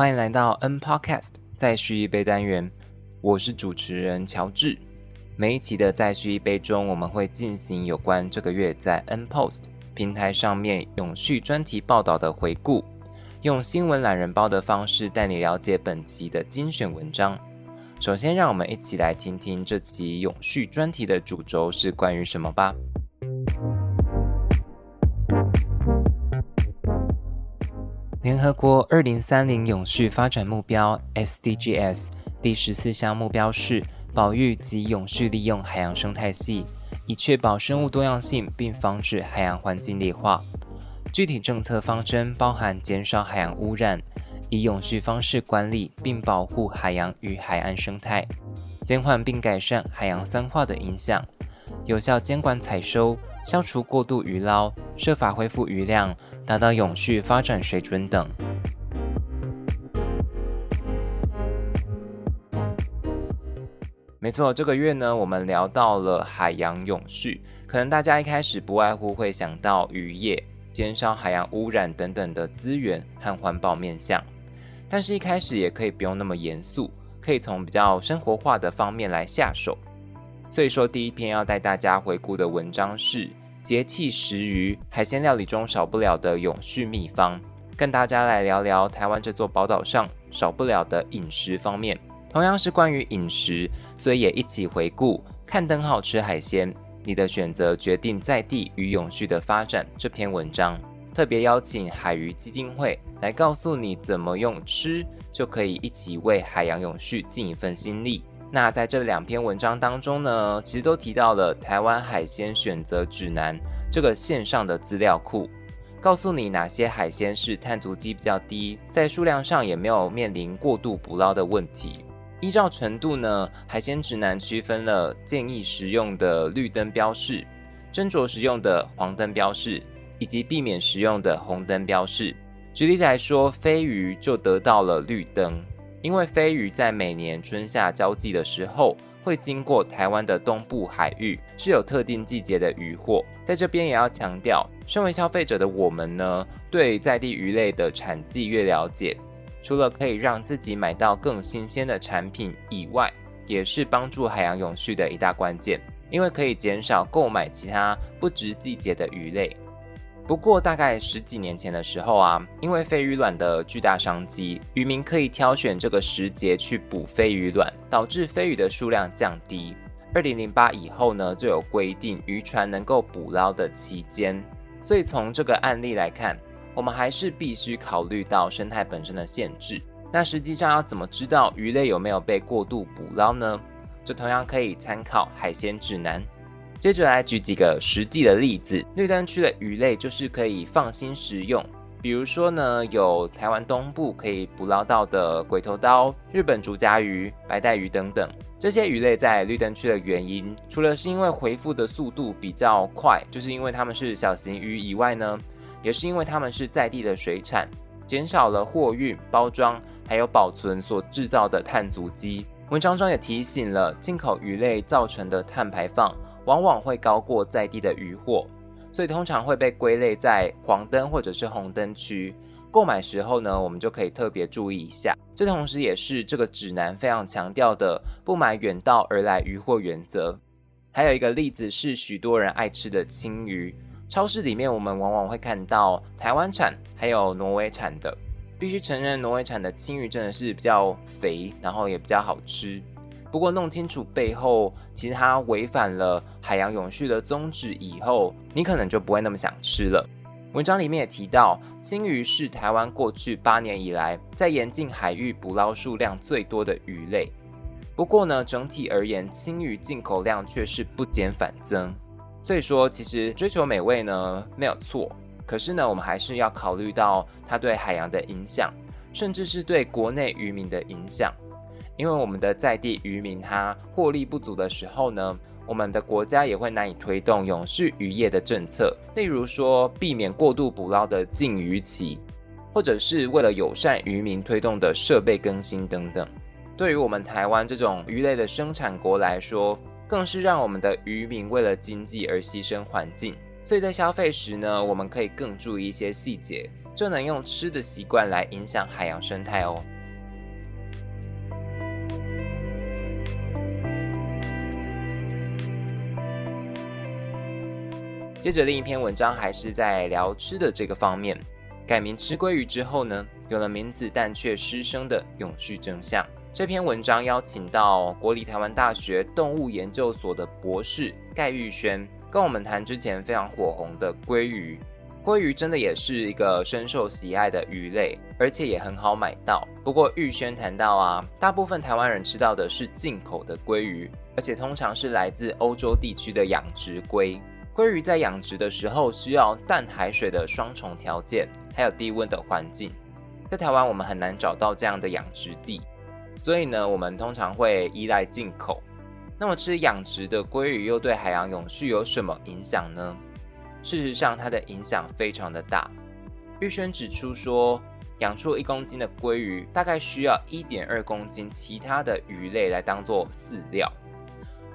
欢迎来到 N Podcast 再续一杯单元，我是主持人乔治。每一期的再续一杯中，我们会进行有关这个月在 N Post 平台上面永续专题报道的回顾，用新闻懒人包的方式带你了解本期的精选文章。首先，让我们一起来听听这期永续专题的主轴是关于什么吧。联合国二零三零永续发展目标 （SDGs） 第十四项目标是保育及永续利用海洋生态系，以确保生物多样性并防止海洋环境劣化。具体政策方针包含减少海洋污染，以永续方式管理并保护海洋与海岸生态，减缓并改善海洋酸化的影响，有效监管采收，消除过度渔捞，设法恢复渔量。达到永续发展水准等。没错，这个月呢，我们聊到了海洋永续。可能大家一开始不外乎会想到渔业、减少海洋污染等等的资源和环保面向，但是一开始也可以不用那么严肃，可以从比较生活化的方面来下手。所以说，第一篇要带大家回顾的文章是。节气食鱼，海鲜料理中少不了的永续秘方，跟大家来聊聊台湾这座宝岛上少不了的饮食方面。同样是关于饮食，所以也一起回顾。看灯号吃海鲜，你的选择决定在地与永续的发展。这篇文章特别邀请海鱼基金会来告诉你，怎么用吃就可以一起为海洋永续尽一份心力。那在这两篇文章当中呢，其实都提到了台湾海鲜选择指南这个线上的资料库，告诉你哪些海鲜是碳足迹比较低，在数量上也没有面临过度捕捞的问题。依照程度呢，海鲜指南区分了建议食用的绿灯标示、斟酌食用的黄灯标示，以及避免食用的红灯标示。举例来说，飞鱼就得到了绿灯。因为飞鱼在每年春夏交际的时候，会经过台湾的东部海域，是有特定季节的渔获。在这边也要强调，身为消费者的我们呢，对在地鱼类的产季越了解，除了可以让自己买到更新鲜的产品以外，也是帮助海洋永续的一大关键，因为可以减少购买其他不值季节的鱼类。不过，大概十几年前的时候啊，因为飞鱼卵的巨大商机，渔民可以挑选这个时节去捕飞鱼卵，导致飞鱼的数量降低。二零零八以后呢，就有规定渔船能够捕捞的期间。所以从这个案例来看，我们还是必须考虑到生态本身的限制。那实际上要怎么知道鱼类有没有被过度捕捞呢？就同样可以参考海鲜指南。接着来举几个实际的例子，绿灯区的鱼类就是可以放心食用。比如说呢，有台湾东部可以捕捞到的鬼头刀、日本竹夹鱼、白带鱼等等。这些鱼类在绿灯区的原因，除了是因为回复的速度比较快，就是因为它们是小型鱼以外呢，也是因为它们是在地的水产，减少了货运、包装还有保存所制造的碳足迹。文章中也提醒了进口鱼类造成的碳排放。往往会高过在地的渔获，所以通常会被归类在黄灯或者是红灯区。购买时候呢，我们就可以特别注意一下。这同时也是这个指南非常强调的不买远道而来渔获原则。还有一个例子是许多人爱吃的青鱼，超市里面我们往往会看到台湾产还有挪威产的。必须承认，挪威产的青鱼真的是比较肥，然后也比较好吃。不过弄清楚背后，其实它违反了海洋永续的宗旨以后，你可能就不会那么想吃了。文章里面也提到，金鱼是台湾过去八年以来在严禁海域捕捞数量最多的鱼类。不过呢，整体而言，青鱼进口量却是不减反增。所以说，其实追求美味呢没有错，可是呢，我们还是要考虑到它对海洋的影响，甚至是对国内渔民的影响。因为我们的在地渔民他获利不足的时候呢，我们的国家也会难以推动永续渔业的政策，例如说避免过度捕捞的禁渔期，或者是为了友善渔民推动的设备更新等等。对于我们台湾这种鱼类的生产国来说，更是让我们的渔民为了经济而牺牲环境。所以在消费时呢，我们可以更注意一些细节，就能用吃的习惯来影响海洋生态哦。接着另一篇文章还是在聊吃的这个方面，改名吃鲑鱼之后呢，有了名字但却失声的永续真相。这篇文章邀请到国立台湾大学动物研究所的博士盖玉轩，跟我们谈之前非常火红的鲑鱼。鲑鱼真的也是一个深受喜爱的鱼类，而且也很好买到。不过玉轩谈到啊，大部分台湾人吃到的是进口的鲑鱼，而且通常是来自欧洲地区的养殖鲑。鲑鱼在养殖的时候需要淡海水的双重条件，还有低温的环境，在台湾我们很难找到这样的养殖地，所以呢，我们通常会依赖进口。那么吃养殖的鲑鱼又对海洋永续有什么影响呢？事实上，它的影响非常的大。玉轩指出说，养出一公斤的鲑鱼，大概需要一点二公斤其他的鱼类来当做饲料。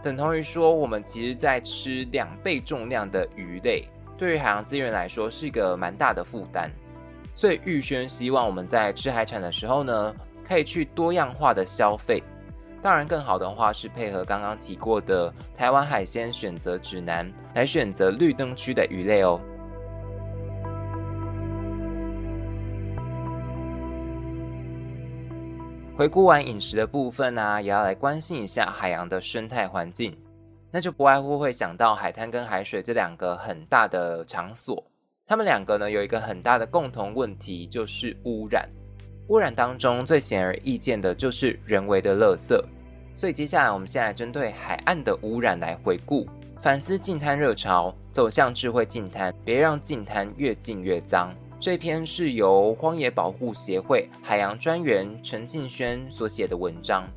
等同于说，我们其实在吃两倍重量的鱼类，对于海洋资源来说是一个蛮大的负担。所以玉轩希望我们在吃海产的时候呢，可以去多样化的消费。当然，更好的话是配合刚刚提过的台湾海鲜选择指南，来选择绿灯区的鱼类哦。回顾完饮食的部分呢，也要来关心一下海洋的生态环境。那就不外乎会想到海滩跟海水这两个很大的场所。它们两个呢有一个很大的共同问题，就是污染。污染当中最显而易见的就是人为的垃圾。所以接下来我们先来针对海岸的污染来回顾，反思净滩热潮，走向智慧净滩，别让净滩越净越脏。这篇是由荒野保护协会海洋专员陈敬轩所写的文章。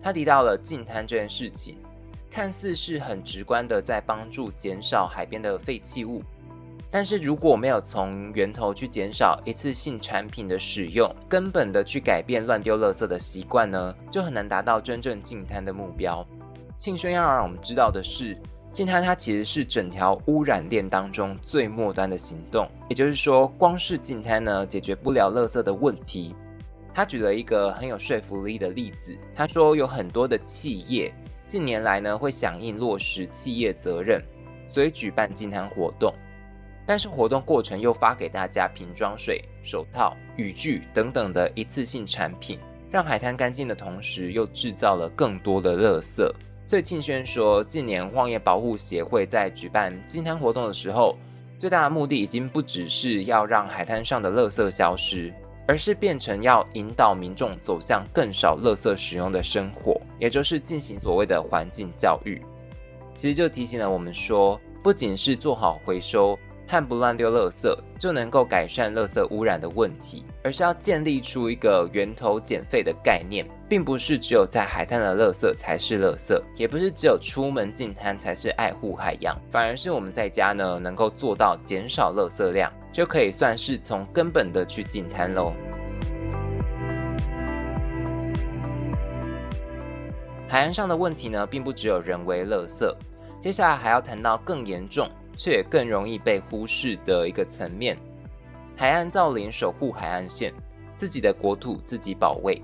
他提到了净滩这件事情，看似是很直观的在帮助减少海边的废弃物，但是如果没有从源头去减少一次性产品的使用，根本的去改变乱丢垃圾的习惯呢，就很难达到真正净滩的目标。庆轩要让我们知道的是。净滩它其实是整条污染链当中最末端的行动，也就是说，光是净滩呢解决不了垃圾的问题。他举了一个很有说服力的例子，他说有很多的企业近年来呢会响应落实企业责任，所以举办净滩活动，但是活动过程又发给大家瓶装水、手套、雨具等等的一次性产品，让海滩干净的同时，又制造了更多的垃圾。所以庆轩说，近年荒野保护协会在举办净滩活动的时候，最大的目的已经不只是要让海滩上的垃圾消失，而是变成要引导民众走向更少垃圾使用的生活，也就是进行所谓的环境教育。其实就提醒了我们说，不仅是做好回收。和不乱丢垃圾就能够改善垃圾污染的问题，而是要建立出一个源头减废的概念，并不是只有在海滩的垃圾才是垃圾，也不是只有出门进滩才是爱护海洋，反而是我们在家呢能够做到减少垃圾量，就可以算是从根本的去进滩喽。海岸上的问题呢，并不只有人为垃圾，接下来还要谈到更严重。却也更容易被忽视的一个层面，海岸造林守护海岸线，自己的国土自己保卫。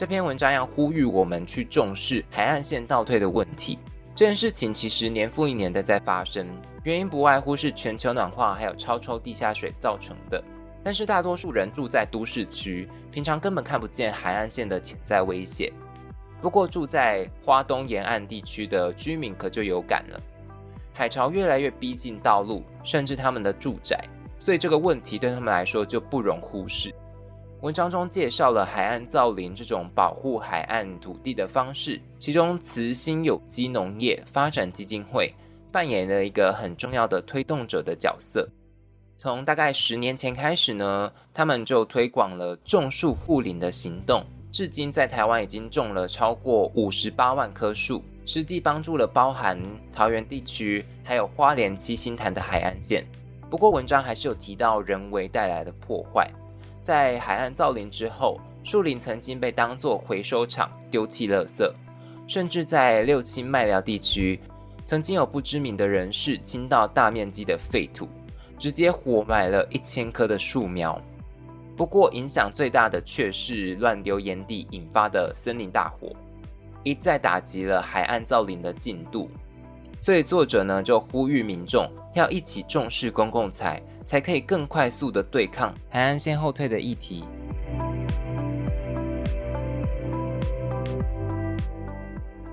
这篇文章要呼吁我们去重视海岸线倒退的问题。这件事情其实年复一年的在发生，原因不外乎是全球暖化还有超抽地下水造成的。但是大多数人住在都市区，平常根本看不见海岸线的潜在危险。不过住在花东沿岸地区的居民可就有感了。海潮越来越逼近道路，甚至他们的住宅，所以这个问题对他们来说就不容忽视。文章中介绍了海岸造林这种保护海岸土地的方式，其中慈心有机农业发展基金会扮演了一个很重要的推动者的角色。从大概十年前开始呢，他们就推广了种树护林的行动，至今在台湾已经种了超过五十八万棵树。实际帮助了包含桃园地区还有花莲七星潭的海岸线。不过文章还是有提到人为带来的破坏。在海岸造林之后，树林曾经被当作回收场丢弃垃圾，甚至在六七麦寮地区，曾经有不知名的人士倾倒大面积的废土，直接活埋了一千棵的树苗，不过影响最大的却是乱丢盐地引发的森林大火，一再打击了海岸造林的进度。所以作者呢就呼吁民众要一起重视公共财，才可以更快速的对抗海岸线后退的议题。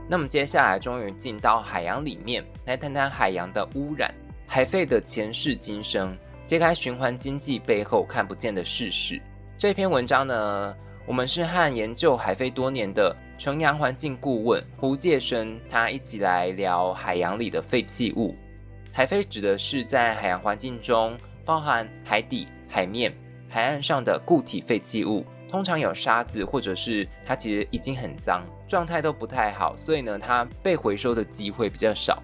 那么接下来终于进到海洋里面来谈谈海洋的污染、海废的前世今生，揭开循环经济背后看不见的事实。这篇文章呢，我们是和研究海废多年的纯洋环境顾问胡介生，他一起来聊海洋里的废弃物。海废指的是在海洋环境中包含海底、海面、海岸上的固体废弃物。通常有沙子，或者是它其实已经很脏，状态都不太好，所以呢，它被回收的机会比较少。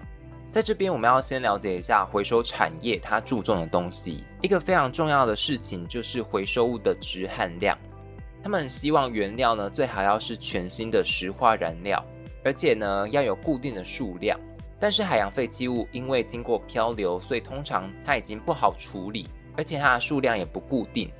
在这边，我们要先了解一下回收产业它注重的东西。一个非常重要的事情就是回收物的值含量。他们希望原料呢最好要是全新的石化燃料，而且呢要有固定的数量。但是海洋废弃物因为经过漂流，所以通常它已经不好处理，而且它的数量也不固定，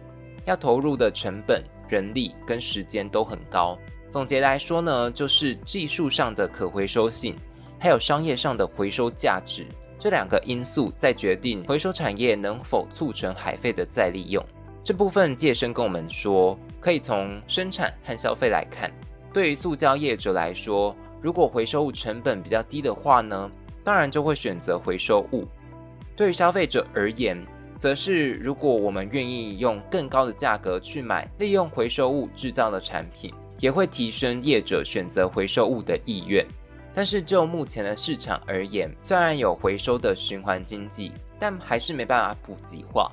要投入的成本。人力跟时间都很高。总结来说呢，就是技术上的可回收性，还有商业上的回收价值这两个因素，在决定回收产业能否促成海废的再利用。这部分借生跟我们说，可以从生产和消费来看。对于塑胶业者来说，如果回收物成本比较低的话呢，当然就会选择回收物。对于消费者而言，则是，如果我们愿意用更高的价格去买利用回收物制造的产品，也会提升业者选择回收物的意愿。但是就目前的市场而言，虽然有回收的循环经济，但还是没办法普及化，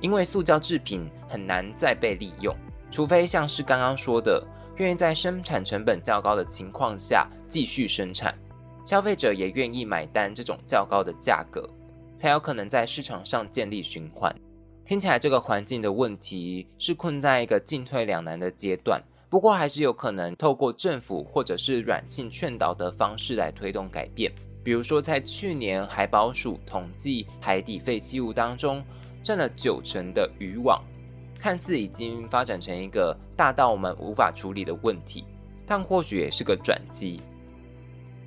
因为塑胶制品很难再被利用，除非像是刚刚说的，愿意在生产成本较高的情况下继续生产，消费者也愿意买单这种较高的价格。才有可能在市场上建立循环。听起来这个环境的问题是困在一个进退两难的阶段，不过还是有可能透过政府或者是软性劝导的方式来推动改变。比如说，在去年海保署统计海底废弃物当中，占了九成的渔网，看似已经发展成一个大到我们无法处理的问题，但或许也是个转机。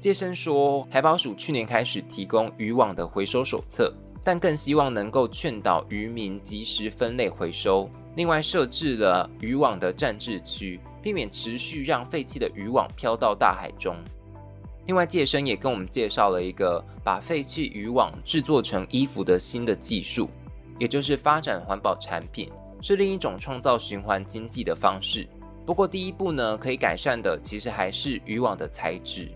接生说，海保署去年开始提供渔网的回收手册，但更希望能够劝导渔民及时分类回收。另外设置了渔网的暂置区，避免持续让废弃的渔网飘到大海中。另外，介生也跟我们介绍了一个把废弃渔网制作成衣服的新的技术，也就是发展环保产品，是另一种创造循环经济的方式。不过，第一步呢，可以改善的其实还是渔网的材质。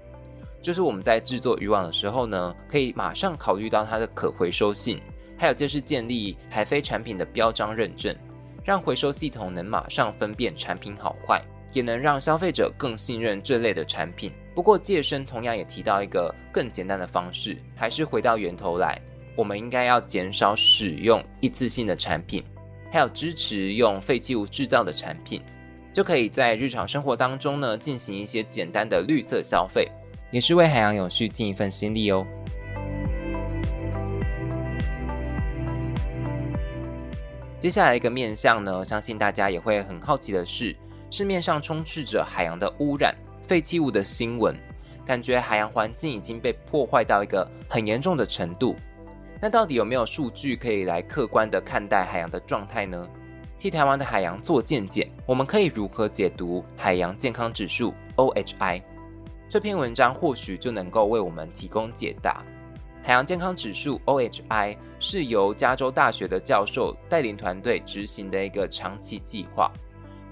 就是我们在制作渔网的时候呢，可以马上考虑到它的可回收性，还有就是建立海飞产品的标章认证，让回收系统能马上分辨产品好坏，也能让消费者更信任这类的产品。不过，介生同样也提到一个更简单的方式，还是回到源头来，我们应该要减少使用一次性的产品，还有支持用废弃物制造的产品，就可以在日常生活当中呢进行一些简单的绿色消费。也是为海洋永续尽一份心力哦。接下来一个面向呢，相信大家也会很好奇的是，市面上充斥着海洋的污染、废弃物的新闻，感觉海洋环境已经被破坏到一个很严重的程度。那到底有没有数据可以来客观的看待海洋的状态呢？替台湾的海洋做见解，我们可以如何解读海洋健康指数 （OHI）？这篇文章或许就能够为我们提供解答。海洋健康指数 （OHI） 是由加州大学的教授带领团队执行的一个长期计划，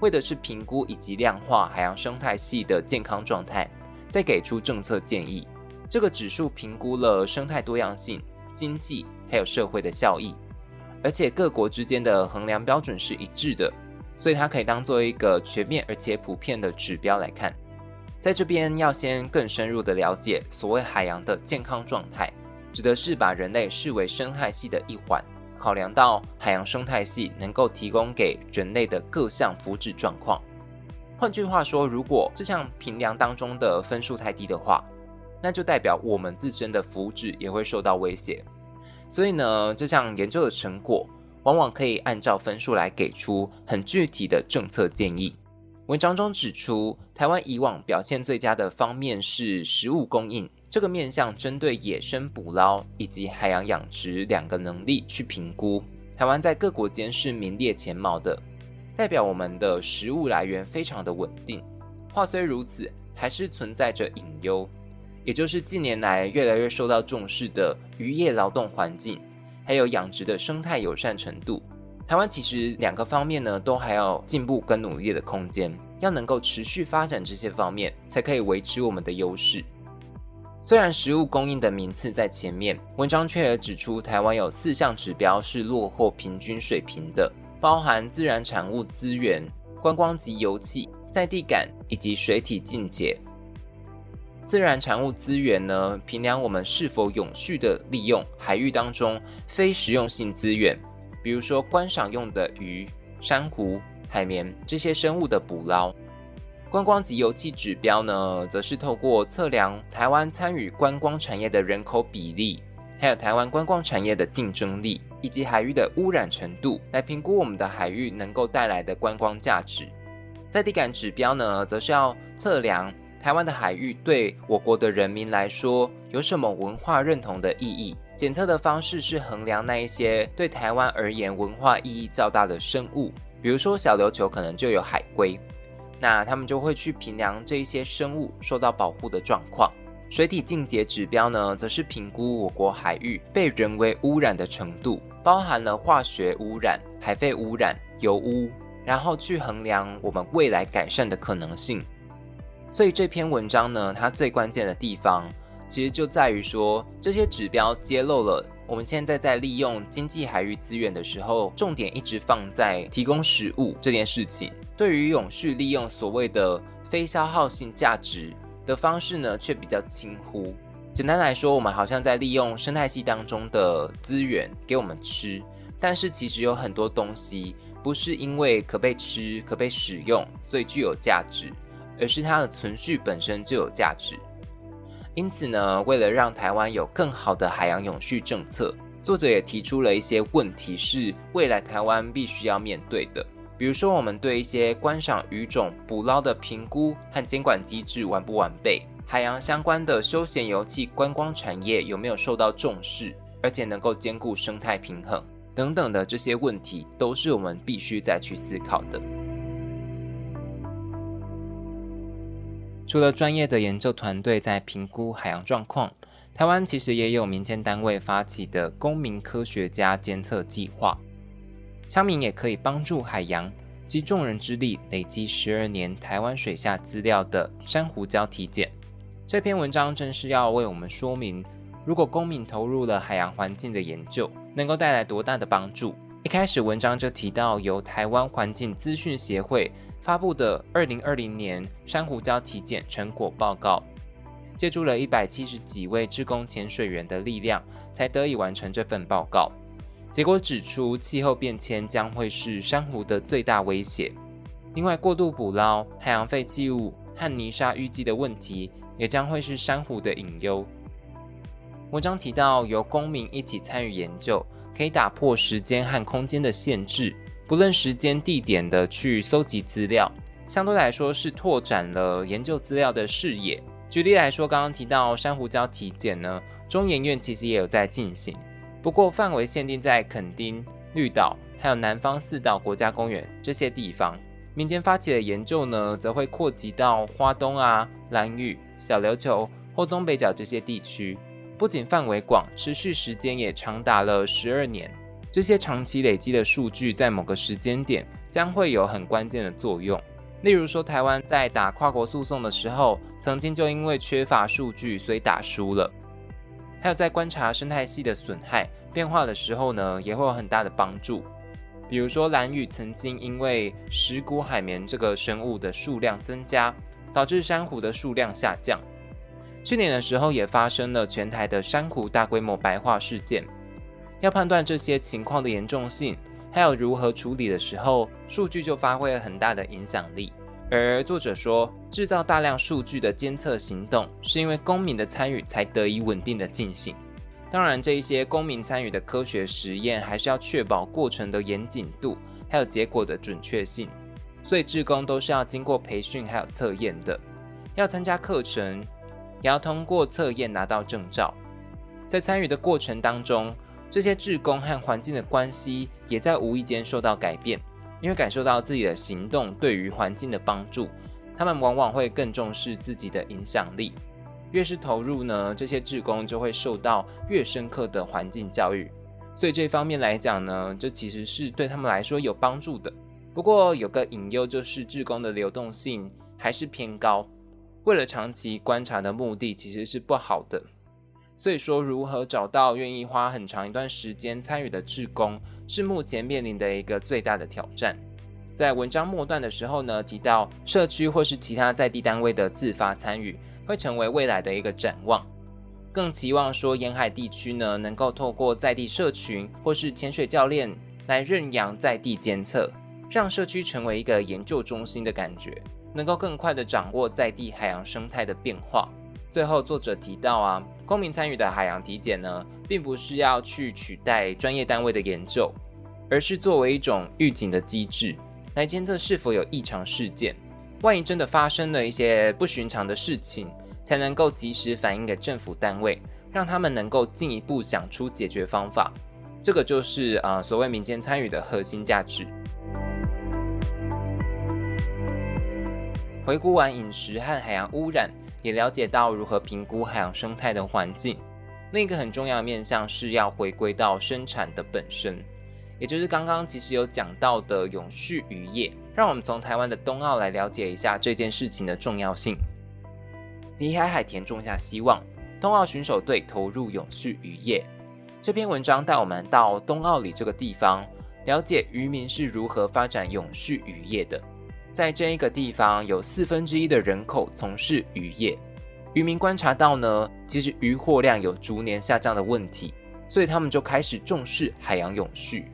为的是评估以及量化海洋生态系的健康状态，再给出政策建议。这个指数评估了生态多样性、经济还有社会的效益，而且各国之间的衡量标准是一致的，所以它可以当做一个全面而且普遍的指标来看。在这边要先更深入的了解所谓海洋的健康状态，指的是把人类视为生态系的一环，考量到海洋生态系能够提供给人类的各项福祉状况。换句话说，如果这项评量当中的分数太低的话，那就代表我们自身的福祉也会受到威胁。所以呢，这项研究的成果，往往可以按照分数来给出很具体的政策建议。文章中指出，台湾以往表现最佳的方面是食物供应，这个面向针对野生捕捞以及海洋养殖两个能力去评估，台湾在各国间是名列前茅的，代表我们的食物来源非常的稳定。话虽如此，还是存在着隐忧，也就是近年来越来越受到重视的渔业劳动环境。还有养殖的生态友善程度，台湾其实两个方面呢，都还要进步跟努力的空间，要能够持续发展这些方面，才可以维持我们的优势。虽然食物供应的名次在前面，文章却也指出，台湾有四项指标是落后平均水平的，包含自然产物资源、观光及油气、在地感以及水体境界。自然产物资源呢，评量我们是否永续的利用海域当中非实用性资源，比如说观赏用的鱼、珊瑚、海绵这些生物的捕捞。观光及油气指标呢，则是透过测量台湾参与观光产业的人口比例，还有台湾观光产业的竞争力，以及海域的污染程度，来评估我们的海域能够带来的观光价值。在地感指标呢，则是要测量。台湾的海域对我国的人民来说有什么文化认同的意义？检测的方式是衡量那一些对台湾而言文化意义较大的生物，比如说小琉球可能就有海龟，那他们就会去评量这一些生物受到保护的状况。水体净洁指标呢，则是评估我国海域被人为污染的程度，包含了化学污染、海废污染、油污，然后去衡量我们未来改善的可能性。所以这篇文章呢，它最关键的地方，其实就在于说，这些指标揭露了我们现在在利用经济海域资源的时候，重点一直放在提供食物这件事情。对于永续利用所谓的非消耗性价值的方式呢，却比较轻忽。简单来说，我们好像在利用生态系当中的资源给我们吃，但是其实有很多东西不是因为可被吃、可被使用，所以具有价值。而是它的存续本身就有价值，因此呢，为了让台湾有更好的海洋永续政策，作者也提出了一些问题，是未来台湾必须要面对的。比如说，我们对一些观赏鱼种捕捞的评估和监管机制完不完备，海洋相关的休闲油气观光产业有没有受到重视，而且能够兼顾生态平衡等等的这些问题，都是我们必须再去思考的。除了专业的研究团队在评估海洋状况，台湾其实也有民间单位发起的公民科学家监测计划，乡民也可以帮助海洋，集众人之力累积十二年台湾水下资料的珊瑚礁体检。这篇文章正是要为我们说明，如果公民投入了海洋环境的研究，能够带来多大的帮助。一开始文章就提到由台湾环境资讯协会。发布的二零二零年珊瑚礁体检成果报告，借助了一百七十几位志工潜水员的力量，才得以完成这份报告。结果指出，气候变迁将会是珊瑚的最大威胁。另外，过度捕捞、海洋废弃物和泥沙淤积的问题，也将会是珊瑚的隐忧。文章提到，由公民一起参与研究，可以打破时间和空间的限制。不论时间地点的去搜集资料，相对来说是拓展了研究资料的视野。举例来说，刚刚提到珊瑚礁体检呢，中研院其实也有在进行，不过范围限定在垦丁、绿岛还有南方四岛国家公园这些地方。民间发起的研究呢，则会扩及到花东啊、蓝屿、小琉球或东北角这些地区，不仅范围广，持续时间也长达了十二年。这些长期累积的数据，在某个时间点将会有很关键的作用。例如说，台湾在打跨国诉讼的时候，曾经就因为缺乏数据，所以打输了。还有在观察生态系的损害变化的时候呢，也会有很大的帮助。比如说，蓝屿曾经因为石骨海绵这个生物的数量增加，导致珊瑚的数量下降。去年的时候，也发生了全台的珊瑚大规模白化事件。要判断这些情况的严重性，还有如何处理的时候，数据就发挥了很大的影响力。而作者说，制造大量数据的监测行动，是因为公民的参与才得以稳定的进行。当然，这一些公民参与的科学实验，还是要确保过程的严谨度，还有结果的准确性。所以，志工都是要经过培训还有测验的，要参加课程，也要通过测验拿到证照。在参与的过程当中，这些志工和环境的关系也在无意间受到改变，因为感受到自己的行动对于环境的帮助，他们往往会更重视自己的影响力。越是投入呢，这些志工就会受到越深刻的环境教育，所以这方面来讲呢，这其实是对他们来说有帮助的。不过有个隐忧就是志工的流动性还是偏高，为了长期观察的目的其实是不好的。所以说，如何找到愿意花很长一段时间参与的志工，是目前面临的一个最大的挑战。在文章末段的时候呢，提到社区或是其他在地单位的自发参与。会成为未来的一个展望，更期望说沿海地区呢，能够透过在地社群或是潜水教练来认养在地监测，让社区成为一个研究中心的感觉，能够更快的掌握在地海洋生态的变化。最后，作者提到啊，公民参与的海洋体检呢，并不是要去取代专业单位的研究，而是作为一种预警的机制，来监测是否有异常事件。万一真的发生了一些不寻常的事情，才能够及时反映给政府单位，让他们能够进一步想出解决方法。这个就是啊，所谓民间参与的核心价值。回顾完饮食和海洋污染，也了解到如何评估海洋生态的环境。另一个很重要的面向是要回归到生产的本身。也就是刚刚其实有讲到的永续渔业，让我们从台湾的冬奥来了解一下这件事情的重要性。李海海田种下希望，冬奥选手队投入永续渔业。这篇文章带我们到冬奥里这个地方，了解渔民是如何发展永续渔业的。在这一个地方，有四分之一的人口从事渔业，渔民观察到呢，其实渔获量有逐年下降的问题，所以他们就开始重视海洋永续。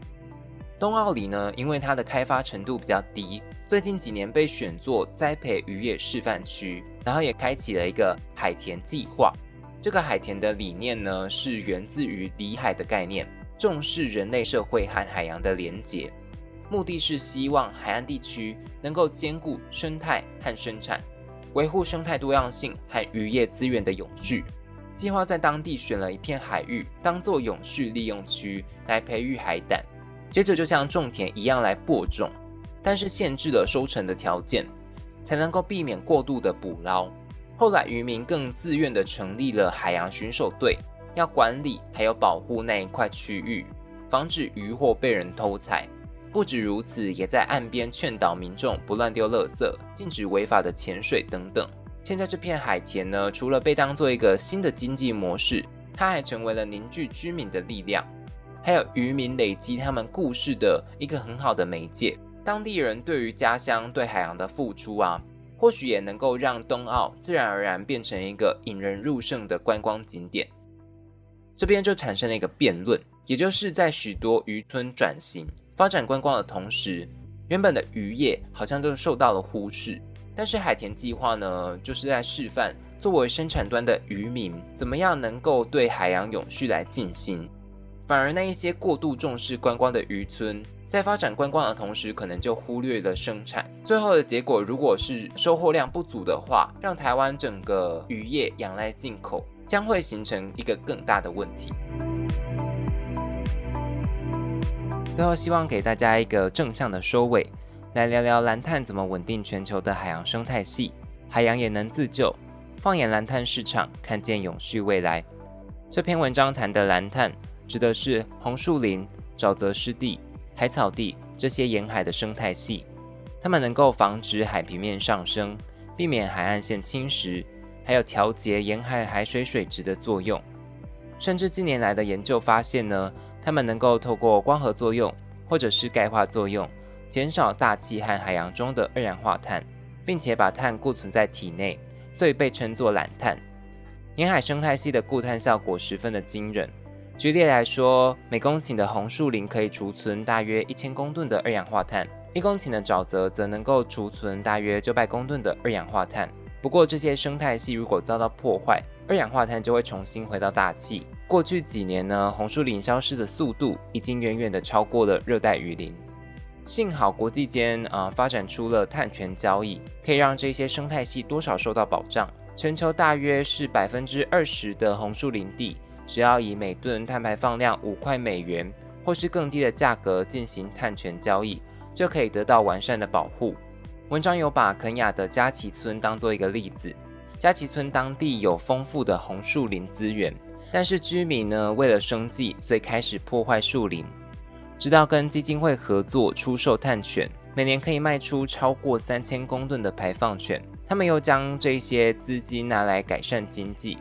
冬奥里呢，因为它的开发程度比较低，最近几年被选作栽培渔业示范区，然后也开启了一个海田计划。这个海田的理念呢，是源自于里海的概念，重视人类社会和海洋的连结，目的是希望海岸地区能够兼顾生态和生产，维护生态多样性和渔业资源的永续。计划在当地选了一片海域，当做永续利用区来培育海胆。接着就像种田一样来播种，但是限制了收成的条件，才能够避免过度的捕捞。后来渔民更自愿的成立了海洋巡守队，要管理还有保护那一块区域，防止渔获被人偷采。不止如此，也在岸边劝导民众不乱丢垃圾，禁止违法的潜水等等。现在这片海田呢，除了被当做一个新的经济模式，它还成为了凝聚居民的力量。还有渔民累积他们故事的一个很好的媒介，当地人对于家乡对海洋的付出啊，或许也能够让冬奥自然而然变成一个引人入胜的观光景点。这边就产生了一个辩论，也就是在许多渔村转型发展观光的同时，原本的渔业好像都受到了忽视。但是海田计划呢，就是在示范作为生产端的渔民，怎么样能够对海洋永续来进行。反而，那一些过度重视观光的渔村，在发展观光的同时，可能就忽略了生产。最后的结果，如果是收获量不足的话，让台湾整个渔业仰赖进口，将会形成一个更大的问题。最后，希望给大家一个正向的收尾，来聊聊蓝碳怎么稳定全球的海洋生态系，海洋也能自救。放眼蓝碳市场，看见永续未来。这篇文章谈的蓝碳。指的是红树林、沼泽湿地、海草地这些沿海的生态系，它们能够防止海平面上升，避免海岸线侵蚀，还有调节沿海海水水质的作用。甚至近年来的研究发现呢，它们能够透过光合作用或者是钙化作用，减少大气和海洋中的二氧化碳，并且把碳固存在体内，所以被称作懒碳。沿海生态系的固碳效果十分的惊人。举例来说，每公顷的红树林可以储存大约一千公吨的二氧化碳，一公顷的沼泽则能够储存大约九百公吨的二氧化碳。不过，这些生态系如果遭到破坏，二氧化碳就会重新回到大气。过去几年呢，红树林消失的速度已经远远的超过了热带雨林。幸好国际间啊发展出了碳权交易，可以让这些生态系多少受到保障。全球大约是百分之二十的红树林地，只要以每吨碳排放量五块美元或是更低的价格进行碳权交易，就可以得到完善的保护。文章有把肯雅的加奇村当做一个例子。加奇村当地有丰富的红树林资源，但是居民呢为了生计，所以开始破坏树林。直到跟基金会合作出售碳权，每年可以卖出超过三千公吨的排放权。他们又将这些资金拿来改善经济，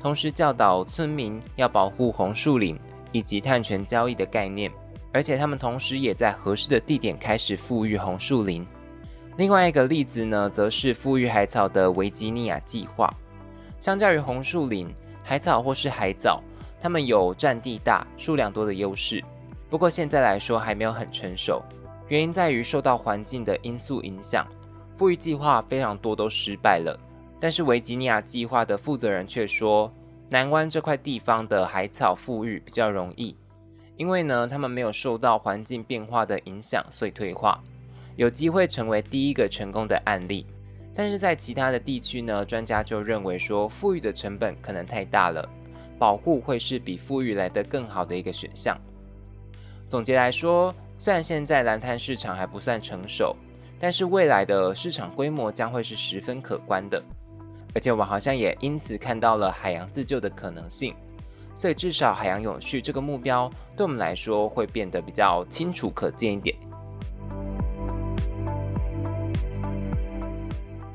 同时教导村民要保护红树林以及碳权交易的概念。而且他们同时也在合适的地点开始富裕红树林。另外一个例子呢，则是富裕海草的维吉尼亚计划。相较于红树林，海草或是海藻，它们有占地大、数量多的优势。不过现在来说还没有很成熟，原因在于受到环境的因素影响，富裕计划非常多都失败了。但是维吉尼亚计划的负责人却说，南湾这块地方的海草富裕比较容易，因为呢，他们没有受到环境变化的影响，所以退化，有机会成为第一个成功的案例。但是在其他的地区呢，专家就认为说，富裕的成本可能太大了，保护会是比富裕来的更好的一个选项。总结来说，虽然现在蓝碳市场还不算成熟，但是未来的市场规模将会是十分可观的。而且我们好像也因此看到了海洋自救的可能性，所以至少海洋永续这个目标对我们来说会变得比较清楚可见一点。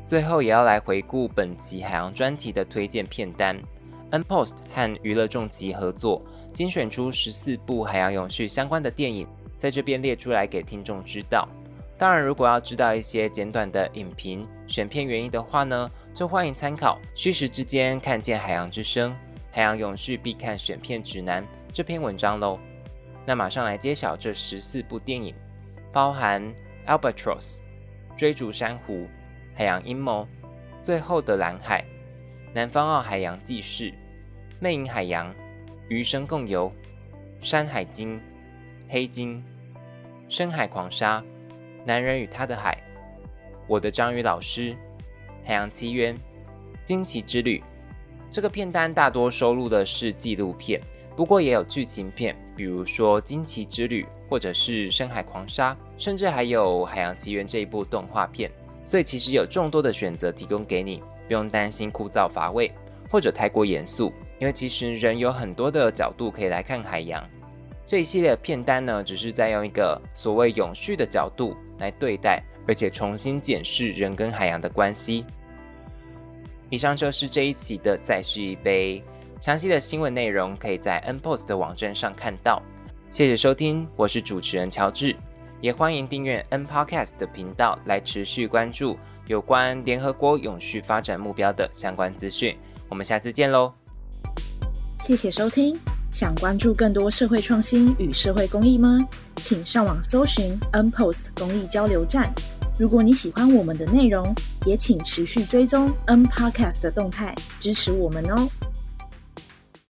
最后也要来回顾本期海洋专题的推荐片单，N Post 和娱乐重集合作。精选出十四部海洋永续相关的电影，在这边列出来给听众知道。当然，如果要知道一些简短的影评选片原因的话呢，就欢迎参考《虚实之间看见海洋之声：海洋永续必看选片指南》这篇文章喽。那马上来揭晓这十四部电影，包含《Albatross》、《追逐珊瑚》、《海洋阴谋》、《最后的蓝海》、《南方澳海洋纪事》、《魅影海洋》。余生共游，山海经，黑金，深海狂沙，男人与他的海，我的章鱼老师，海洋奇缘，惊奇之旅。这个片单大多收录的是纪录片，不过也有剧情片，比如说惊奇之旅，或者是深海狂沙，甚至还有海洋奇缘这一部动画片。所以其实有众多的选择提供给你，不用担心枯燥乏味，或者太过严肃。因为其实人有很多的角度可以来看海洋，这一系列的片单呢，只是在用一个所谓永续的角度来对待，而且重新检视人跟海洋的关系。以上就是这一期的再续一杯，详细的新闻内容可以在 NPOS 的网站上看到。谢谢收听，我是主持人乔治，也欢迎订阅 N Podcast 的频道来持续关注有关联合国永续发展目标的相关资讯。我们下次见喽！谢谢收听。想关注更多社会创新与社会公益吗？请上网搜寻 N Post 公益交流站。如果你喜欢我们的内容，也请持续追踪 N Podcast 的动态，支持我们哦。